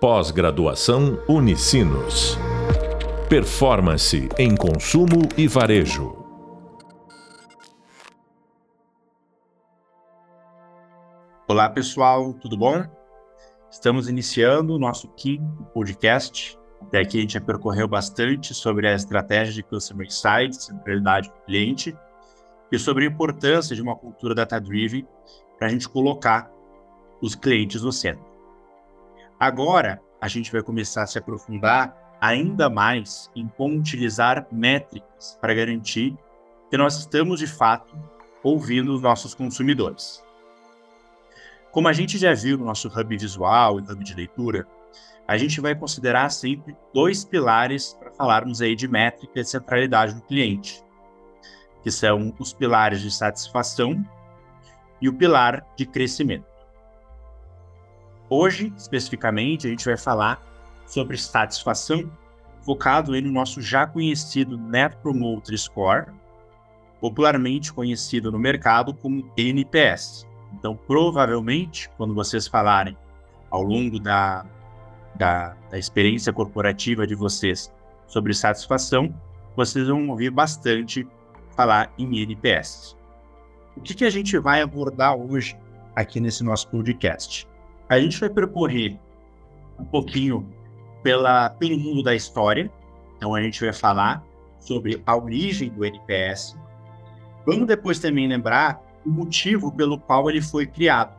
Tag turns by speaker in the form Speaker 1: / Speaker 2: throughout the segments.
Speaker 1: Pós-graduação Unicinos. Performance em consumo e varejo.
Speaker 2: Olá, pessoal, tudo bom? Estamos iniciando o nosso quinto podcast. Até aqui a gente já percorreu bastante sobre a estratégia de Customer Insights, centralidade do cliente, e sobre a importância de uma cultura data-driven para a gente colocar os clientes no centro. Agora, a gente vai começar a se aprofundar ainda mais em como utilizar métricas para garantir que nós estamos de fato ouvindo os nossos consumidores. Como a gente já viu no nosso hub visual e hub de leitura, a gente vai considerar sempre dois pilares para falarmos aí de métrica e centralidade do cliente, que são os pilares de satisfação e o pilar de crescimento. Hoje, especificamente, a gente vai falar sobre satisfação, focado no nosso já conhecido Net Promoter Score, popularmente conhecido no mercado como NPS. Então, provavelmente, quando vocês falarem ao longo da, da, da experiência corporativa de vocês sobre satisfação, vocês vão ouvir bastante falar em NPS. O que, que a gente vai abordar hoje aqui nesse nosso podcast? A gente vai percorrer um pouquinho pela, pelo mundo da história. Então, a gente vai falar sobre a origem do NPS. Vamos depois também lembrar o motivo pelo qual ele foi criado.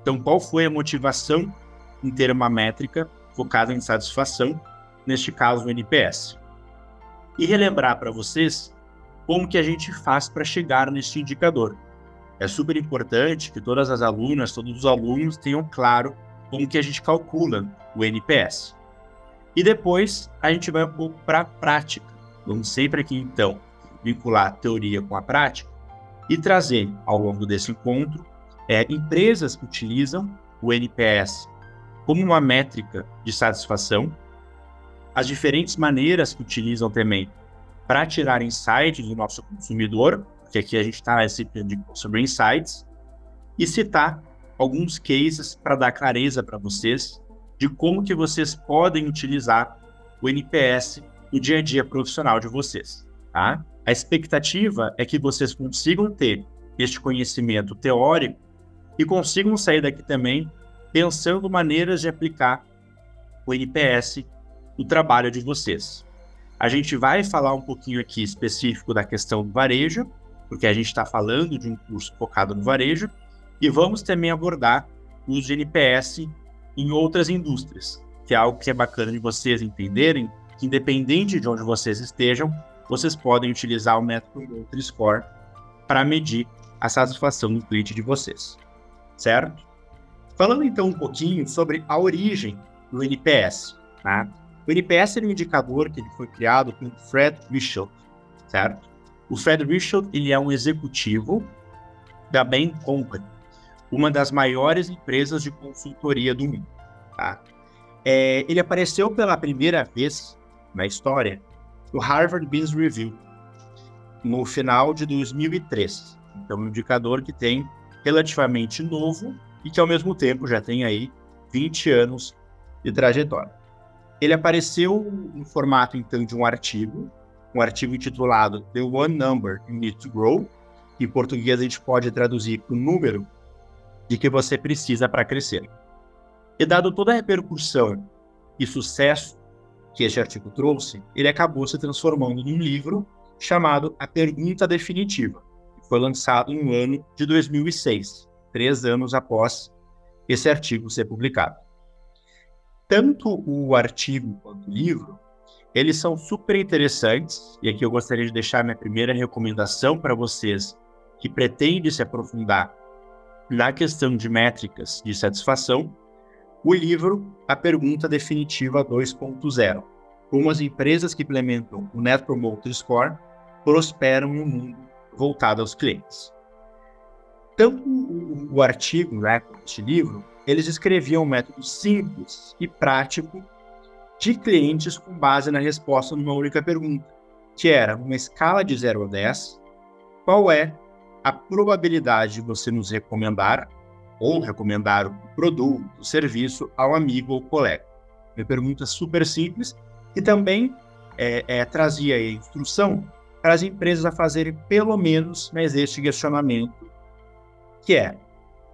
Speaker 2: Então, qual foi a motivação em ter uma métrica focada em satisfação, neste caso o NPS? E relembrar para vocês como que a gente faz para chegar neste indicador é super importante que todas as alunas, todos os alunos tenham claro como que a gente calcula o NPS. E depois a gente vai um pouco para a prática. Vamos sempre aqui então vincular a teoria com a prática e trazer ao longo desse encontro é, empresas que utilizam o NPS como uma métrica de satisfação, as diferentes maneiras que utilizam também para tirar insights do nosso consumidor que aqui a gente está sobre insights, e citar alguns cases para dar clareza para vocês de como que vocês podem utilizar o NPS no dia a dia profissional de vocês, tá? A expectativa é que vocês consigam ter este conhecimento teórico e consigam sair daqui também pensando maneiras de aplicar o NPS no trabalho de vocês. A gente vai falar um pouquinho aqui específico da questão do varejo, porque a gente está falando de um curso focado no varejo, e vamos também abordar o uso de NPS em outras indústrias, que é algo que é bacana de vocês entenderem, que independente de onde vocês estejam, vocês podem utilizar o método Nutri-Score para medir a satisfação do cliente de vocês, certo? Falando então um pouquinho sobre a origem do NPS, né? O NPS é um indicador que foi criado por Fred Michel, certo? O Fred Richard ele é um executivo da Bain Company, uma das maiores empresas de consultoria do mundo. Tá? É, ele apareceu pela primeira vez na história no Harvard Business Review no final de 2003. Então, um indicador que tem relativamente novo e que ao mesmo tempo já tem aí 20 anos de trajetória. Ele apareceu no formato então de um artigo um artigo intitulado The One Number You Need to Grow. Em português, a gente pode traduzir o número de que você precisa para crescer. E dado toda a repercussão e sucesso que este artigo trouxe, ele acabou se transformando num livro chamado A Pergunta Definitiva, que foi lançado no ano de 2006, três anos após esse artigo ser publicado. Tanto o artigo quanto o livro eles são super interessantes, e aqui eu gostaria de deixar minha primeira recomendação para vocês que pretendem se aprofundar na questão de métricas de satisfação, o livro A Pergunta Definitiva 2.0, como as empresas que implementam o Net Promoter Score prosperam no mundo voltado aos clientes. Tanto o, o artigo, né, este livro, eles escreviam um método simples e prático de clientes com base na resposta numa única pergunta, que era uma escala de 0 a 10, qual é a probabilidade de você nos recomendar ou recomendar o produto, o serviço ao amigo ou colega. Uma pergunta super simples e também é, é, trazia a instrução para as empresas a fazerem pelo menos mais este questionamento, que é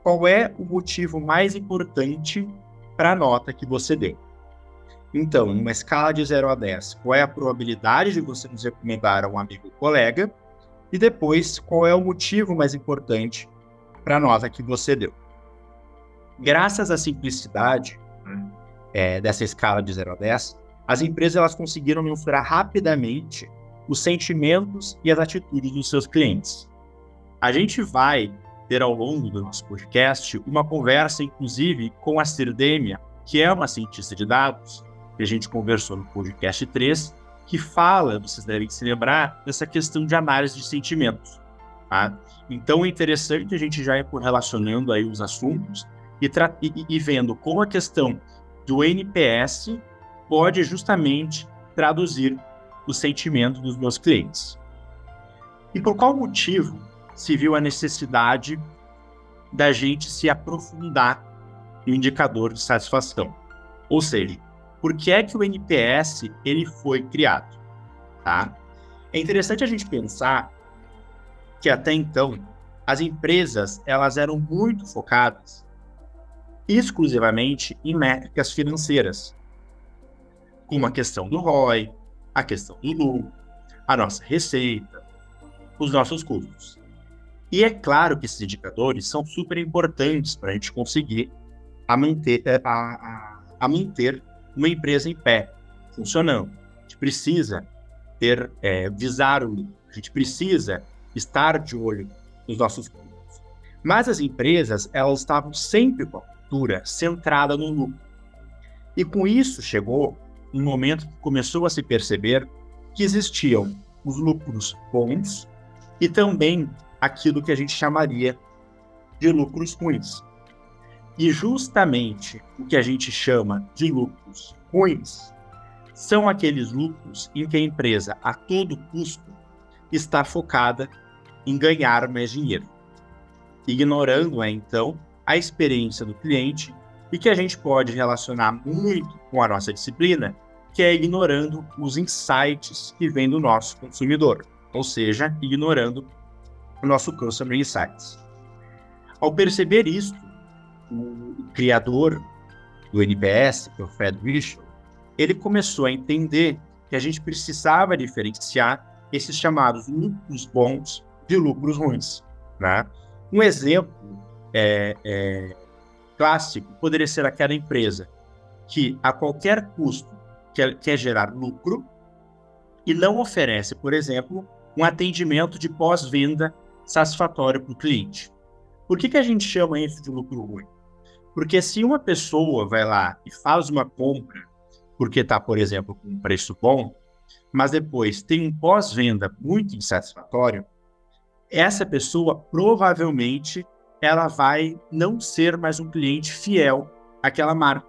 Speaker 2: qual é o motivo mais importante para a nota que você deu. Então, numa escala de 0 a 10, qual é a probabilidade de você nos recomendar a um amigo ou colega? E depois, qual é o motivo mais importante para a nota que você deu? Graças à simplicidade é, dessa escala de 0 a 10, as empresas elas conseguiram mensurar rapidamente os sentimentos e as atitudes dos seus clientes. A gente vai ter ao longo do nosso podcast uma conversa, inclusive, com a Sirdemia, que é uma cientista de dados, que a gente conversou no podcast 3, que fala, vocês devem se lembrar, dessa questão de análise de sentimentos. Tá? Então é interessante a gente já ir correlacionando aí os assuntos e, e, e vendo como a questão do NPS pode justamente traduzir o sentimento dos meus clientes. E por qual motivo se viu a necessidade da gente se aprofundar no indicador de satisfação? Ou seja, por que é que o NPS ele foi criado? Tá? É interessante a gente pensar que até então as empresas elas eram muito focadas exclusivamente em métricas financeiras, como a questão do ROI, a questão do lucro, a nossa receita, os nossos custos. E é claro que esses indicadores são super importantes para a gente conseguir a manter, é, a, a, a manter uma empresa em pé, funcionando. A gente precisa ter, é, visar o lucro, a gente precisa estar de olho nos nossos custos. Mas as empresas, elas estavam sempre com a cultura centrada no lucro. E com isso chegou um momento que começou a se perceber que existiam os lucros bons e também aquilo que a gente chamaria de lucros ruins. E justamente o que a gente chama de lucros ruins são aqueles lucros em que a empresa, a todo custo, está focada em ganhar mais dinheiro, ignorando, é, então, a experiência do cliente e que a gente pode relacionar muito com a nossa disciplina, que é ignorando os insights que vem do nosso consumidor, ou seja, ignorando o nosso Customer Insights. Ao perceber isso, criador do NPS, que é o Fred Bishop, ele começou a entender que a gente precisava diferenciar esses chamados lucros bons de lucros ruins. Né? Um exemplo é, é, clássico poderia ser aquela empresa que, a qualquer custo, quer, quer gerar lucro e não oferece, por exemplo, um atendimento de pós-venda satisfatório para o cliente. Por que, que a gente chama isso de lucro ruim? Porque se uma pessoa vai lá e faz uma compra porque está, por exemplo, com um preço bom, mas depois tem um pós-venda muito insatisfatório, essa pessoa provavelmente ela vai não ser mais um cliente fiel àquela marca.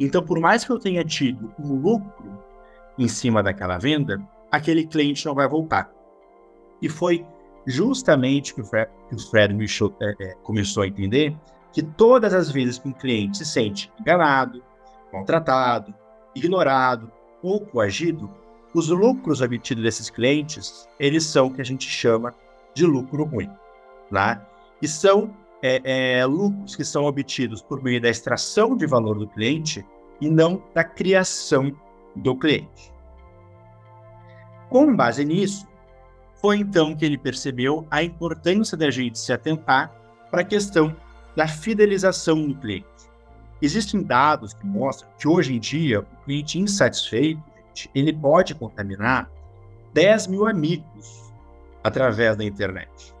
Speaker 2: Então, por mais que eu tenha tido um lucro em cima daquela venda, aquele cliente não vai voltar. E foi justamente que o Fred, que o Fred Michaud é, é, começou a entender que todas as vezes que um cliente se sente enganado, maltratado, ignorado ou coagido, os lucros obtidos desses clientes, eles são o que a gente chama de lucro ruim. Né? E são é, é, lucros que são obtidos por meio da extração de valor do cliente e não da criação do cliente. Com base nisso, foi então que ele percebeu a importância da gente se atentar para a questão da fidelização do cliente. Existem dados que mostram que hoje em dia o cliente insatisfeito ele pode contaminar 10 mil amigos através da internet.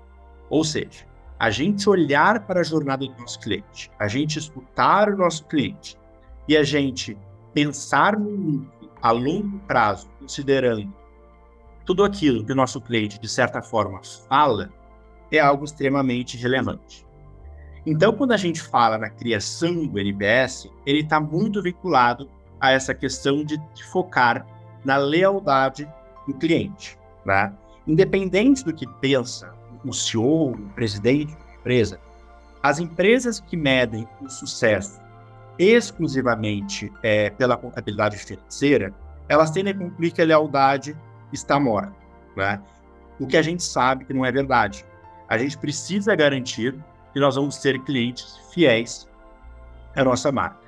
Speaker 2: Ou seja, a gente olhar para a jornada do nosso cliente, a gente escutar o nosso cliente e a gente pensar no lucro a longo prazo, considerando tudo aquilo que o nosso cliente, de certa forma, fala, é algo extremamente relevante. Então, quando a gente fala na criação do NPS, ele está muito vinculado a essa questão de, focar na lealdade do cliente. Né? Independente do que pensa o CEO, o presidente da empresa, as empresas que medem o sucesso exclusivamente é, pela contabilidade financeira, elas tendem a cumprir que a lealdade está morta. Né? O que a gente sabe que não é verdade. A gente precisa garantir que nós vamos ter clientes fiéis à nossa marca.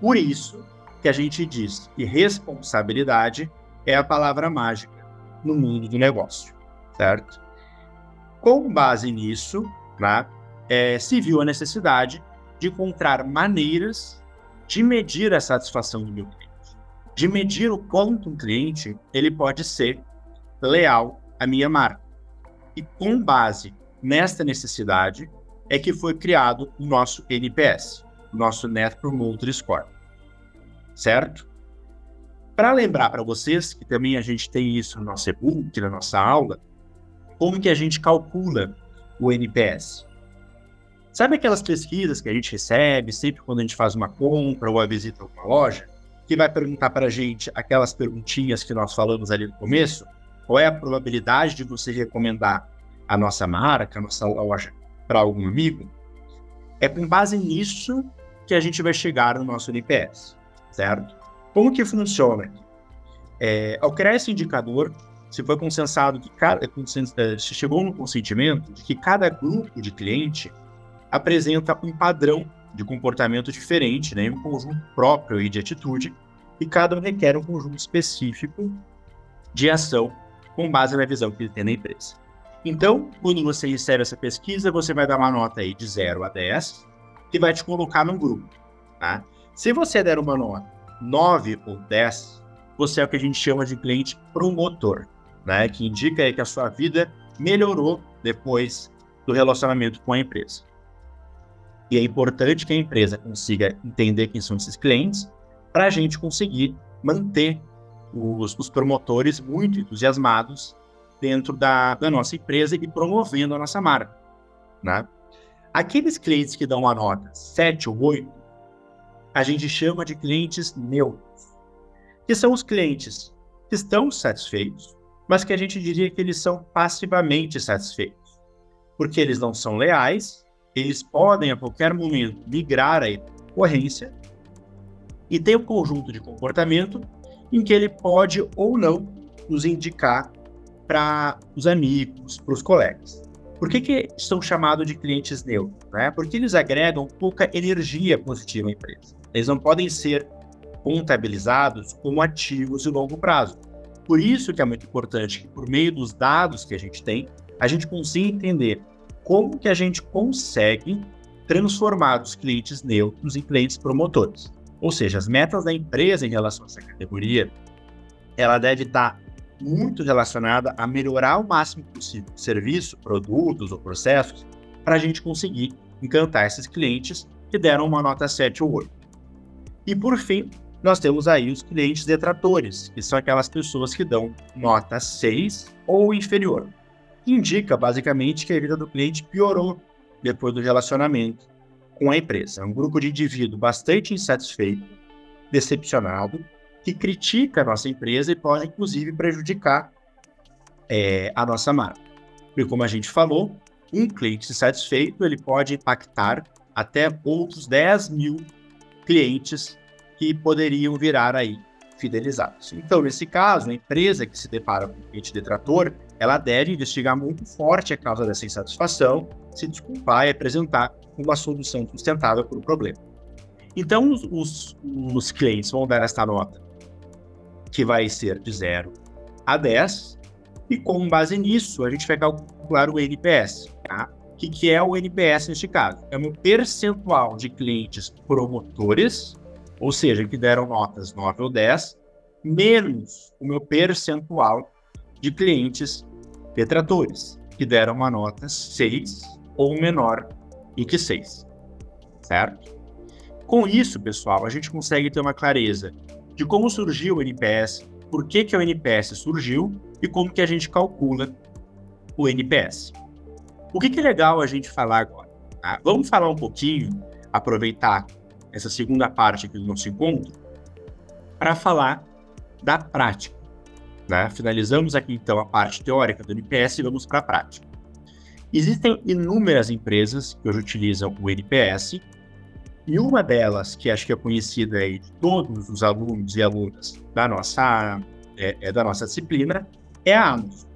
Speaker 2: Por isso que a gente diz que responsabilidade é a palavra mágica no mundo do negócio, certo? Com base nisso, né, é, se viu a necessidade de encontrar maneiras de medir a satisfação do meu cliente, de medir o quanto um cliente ele pode ser leal à minha marca. E com base nesta necessidade é que foi criado o nosso NPS, o nosso Net Promoter Score. Certo? Para lembrar para vocês, que também a gente tem isso no nosso e-book, na nossa aula, como que a gente calcula o NPS? Sabe aquelas pesquisas que a gente recebe sempre quando a gente faz uma compra ou a visita a uma loja, que vai perguntar para a gente aquelas perguntinhas que nós falamos ali no começo? Qual é a probabilidade de você recomendar a nossa marca, a nossa loja para algum amigo? É com base nisso que a gente vai chegar no nosso NPS, certo? Como que funciona? É, ao criar esse indicador, se foi consensado que cada, é, se chegou no consentimento de que cada grupo de cliente apresenta um padrão de comportamento diferente, né, um conjunto próprio de atitude, e cada um requer um conjunto específico de ação com base na visão que ele tem na empresa. Então, quando você recebe essa pesquisa, você vai dar uma nota aí de 0 a 10, que vai te colocar num grupo. Tá? Se você der uma nota 9 ou 10, você é o que a gente chama de cliente promotor, né? que indica que a sua vida melhorou depois do relacionamento com a empresa. E é importante que a empresa consiga entender quem são esses clientes para a gente conseguir manter os, os, promotores muito entusiasmados dentro da, da, nossa empresa e promovendo a nossa marca. Né? Aqueles clientes que dão uma nota 7 ou 8, a gente chama de clientes neutros, que são os clientes que estão satisfeitos, mas que a gente diria que eles são passivamente satisfeitos, porque eles não são leais, eles podem a qualquer momento migrar a concorrência e tem um conjunto de comportamento em que ele pode ou não nos indicar para os amigos, para os colegas. Por que, que são chamados de clientes neutros? Né? Porque eles agregam pouca energia positiva à empresa. Eles não podem ser contabilizados como ativos de longo prazo. Por isso que é muito importante que, por meio dos dados que a gente tem, a gente consiga entender como que a gente consegue transformar os clientes neutros em clientes promotores. Ou seja, as metas da empresa em relação a essa categoria, ela deve estar muito relacionada a melhorar o máximo possível serviço, produtos ou processos para a gente conseguir encantar esses clientes que deram uma nota 7 ou 8. E por fim, nós temos aí os clientes detratores, que são aquelas pessoas que dão nota 6 ou inferior. Indica basicamente que a vida do cliente piorou depois do relacionamento com a empresa. É um grupo de indivíduo bastante insatisfeito, decepcionado, que critica a nossa empresa e pode, inclusive, prejudicar é, a nossa marca. Porque, como a gente falou, um cliente insatisfeito ele pode impactar até outros 10 mil clientes que poderiam virar aí fidelizados. Então, nesse caso, a empresa que se depara com um cliente detrator, ela deve investigar muito forte a causa dessa insatisfação, se desculpar e apresentar uma solução sustentável para o problema. Então, os, os, os clientes vão dar esta nota, que vai ser de 0 a 10, e com base nisso, a gente vai calcular o NPS. Tá? O que, que é o NPS neste caso? É um percentual de clientes promotores, ou seja, que deram notas 9 ou 10, menos o meu percentual de clientes detratores, que deram uma nota 6 ou menor do que 6. Certo? Com isso, pessoal, a gente consegue ter uma clareza de como surgiu o NPS, por que, que o NPS surgiu e como que a gente calcula o NPS. O que, que é legal a gente falar agora? Tá? Vamos falar um pouquinho, aproveitar essa segunda parte aqui do nosso encontro, para falar da prática. Né? Finalizamos aqui então a parte teórica do NPS e vamos para a prática. Existem inúmeras empresas que hoje utilizam o NPS E uma delas, que acho que é conhecida aí de todos os alunos e alunas da nossa, é, é da nossa disciplina, é a Amazon.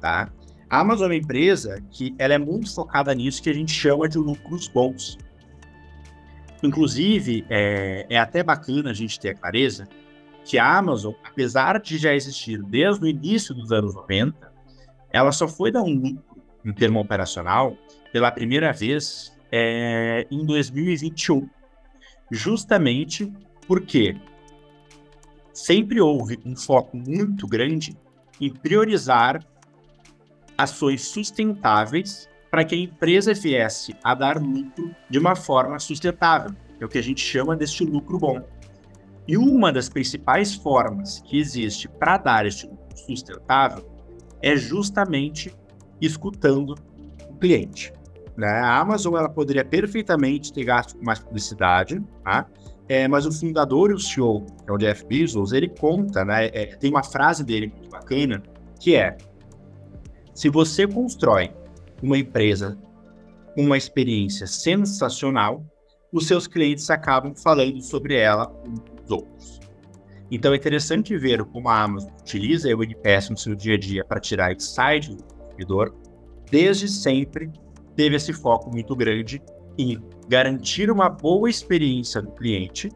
Speaker 2: Tá? A Amazon é uma empresa que ela é muito focada nisso que a gente chama de lucros bons. Inclusive, é, é até bacana a gente ter a clareza que a Amazon, apesar de já existir desde o início dos anos 90, ela só foi dar um lucro em termo operacional pela primeira vez é, em 2021. Justamente porque sempre houve um foco muito grande em priorizar ações sustentáveis para que a empresa viesse a dar lucro de uma forma sustentável, é o que a gente chama deste lucro bom. E uma das principais formas que existe para dar este lucro sustentável é justamente escutando o cliente. Né? A Amazon ela poderia perfeitamente ter gasto com mais publicidade, tá? É, mas o fundador e o CEO, que é o Jeff Bezos, ele conta, né? É, tem uma frase dele muito bacana, que é: se você constrói uma empresa uma experiência sensacional, os seus clientes acabam falando sobre ela os outros. Então é interessante ver como a Amazon utiliza o NPS no seu dia a dia para tirar insight do consumidor. Desde sempre teve esse foco muito grande em garantir uma boa experiência do cliente,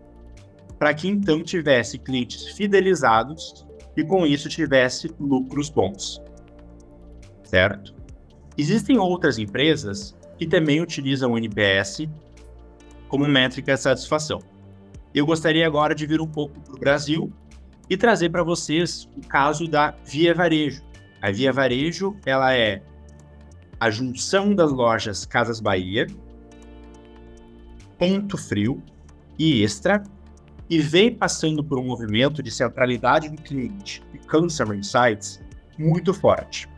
Speaker 2: para que então tivesse clientes fidelizados e com isso tivesse lucros bons certo? Existem outras empresas que também utilizam o NPS como métrica de satisfação. Eu gostaria agora de vir um pouco para o Brasil e trazer para vocês o caso da Via Varejo. A Via Varejo ela é a junção das lojas Casas Bahia, Ponto Frio e Extra, e vem passando por um movimento de centralidade do cliente e Customer Insights muito forte.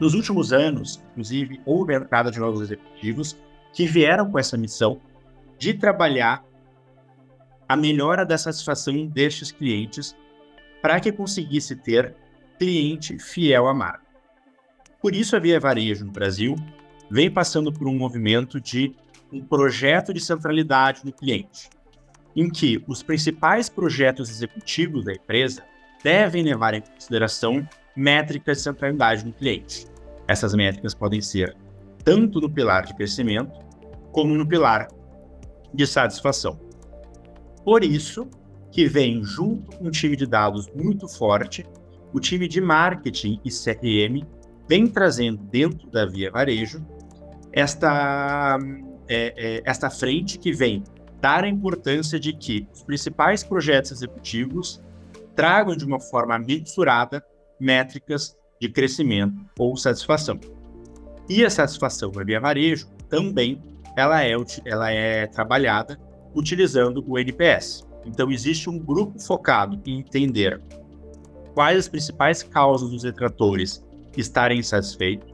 Speaker 2: Nos últimos anos, inclusive, houve a entrada de novos executivos que vieram com essa missão de trabalhar a melhora da satisfação destes clientes para que conseguisse ter cliente fiel à marca. Por isso, a Via Varejo no Brasil vem passando por um movimento de um projeto de centralidade do cliente, em que os principais projetos executivos da empresa devem levar em consideração métricas de centralidade no cliente. Essas métricas podem ser tanto no pilar de crescimento, como no pilar de satisfação. Por isso que vem junto com um time de dados muito forte, o time de marketing e CRM vem trazendo dentro da Via Varejo esta, é, é, esta frente que vem dar a importância de que os principais projetos executivos tragam de uma forma mensurada métricas de crescimento ou satisfação. E a satisfação na via varejo também ela é, ela é trabalhada utilizando o NPS. Então existe um grupo focado em entender quais as principais causas dos detratores estarem insatisfeitos,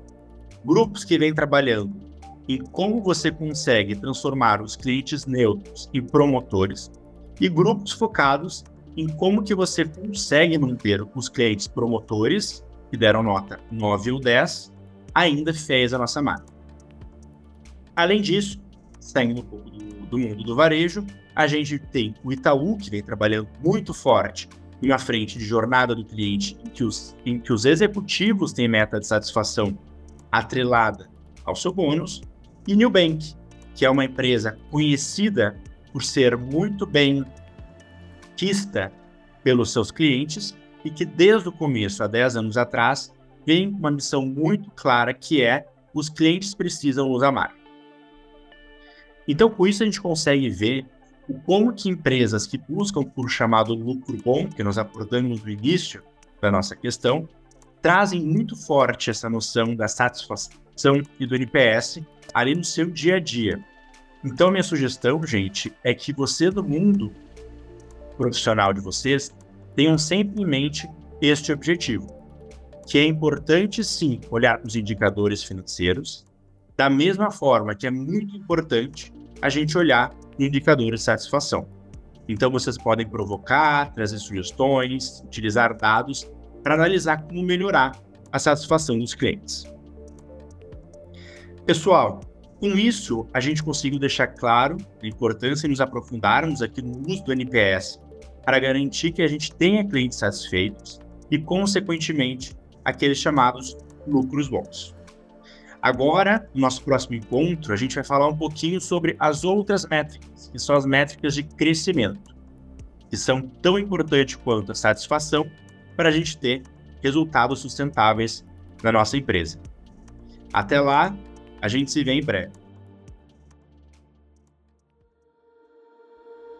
Speaker 2: grupos que vêm trabalhando em como você consegue transformar os clientes neutros em promotores e grupos focados em como que você consegue manter os clientes promotores que deram nota 9 ou 10, ainda fez a nossa marca. Além disso, saindo um pouco do, do mundo do varejo, a gente tem o Itaú, que vem trabalhando muito forte uma frente de jornada do cliente, em que os, em que os executivos têm meta de satisfação atrelada ao seu bônus, e Nubank, que é uma empresa conhecida por ser muito bem quista pelos seus clientes e que desde o começo, há 10 anos atrás, vem com uma missão muito clara que é os clientes precisam nos amar. Então, com isso a gente consegue ver como que empresas que buscam por chamado lucro bom, que nós abordamos no início da nossa questão, trazem muito forte essa noção da satisfação e do NPS ali no seu dia a dia. Então, minha sugestão, gente, é que você do mundo profissional de vocês tenham sempre em mente este objetivo, que é importante sim olhar os indicadores financeiros, da mesma forma que é muito importante a gente olhar indicadores de satisfação. Então vocês podem provocar, trazer sugestões, utilizar dados para analisar como melhorar a satisfação dos clientes. Pessoal, Com isso, a gente conseguiu deixar claro a importância de nos aprofundarmos aqui no uso do NPS para garantir que a gente tenha clientes satisfeitos e, consequentemente, aqueles chamados lucros bons. Agora, no nosso próximo encontro, a gente vai falar um pouquinho sobre as outras métricas, que são as métricas de crescimento, que são tão importantes quanto a satisfação para a gente ter resultados sustentáveis na nossa empresa. Até lá, a gente se vê em breve.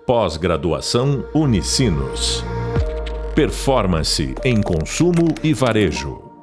Speaker 1: Pós-graduação Unicinos. Performance em consumo e varejo.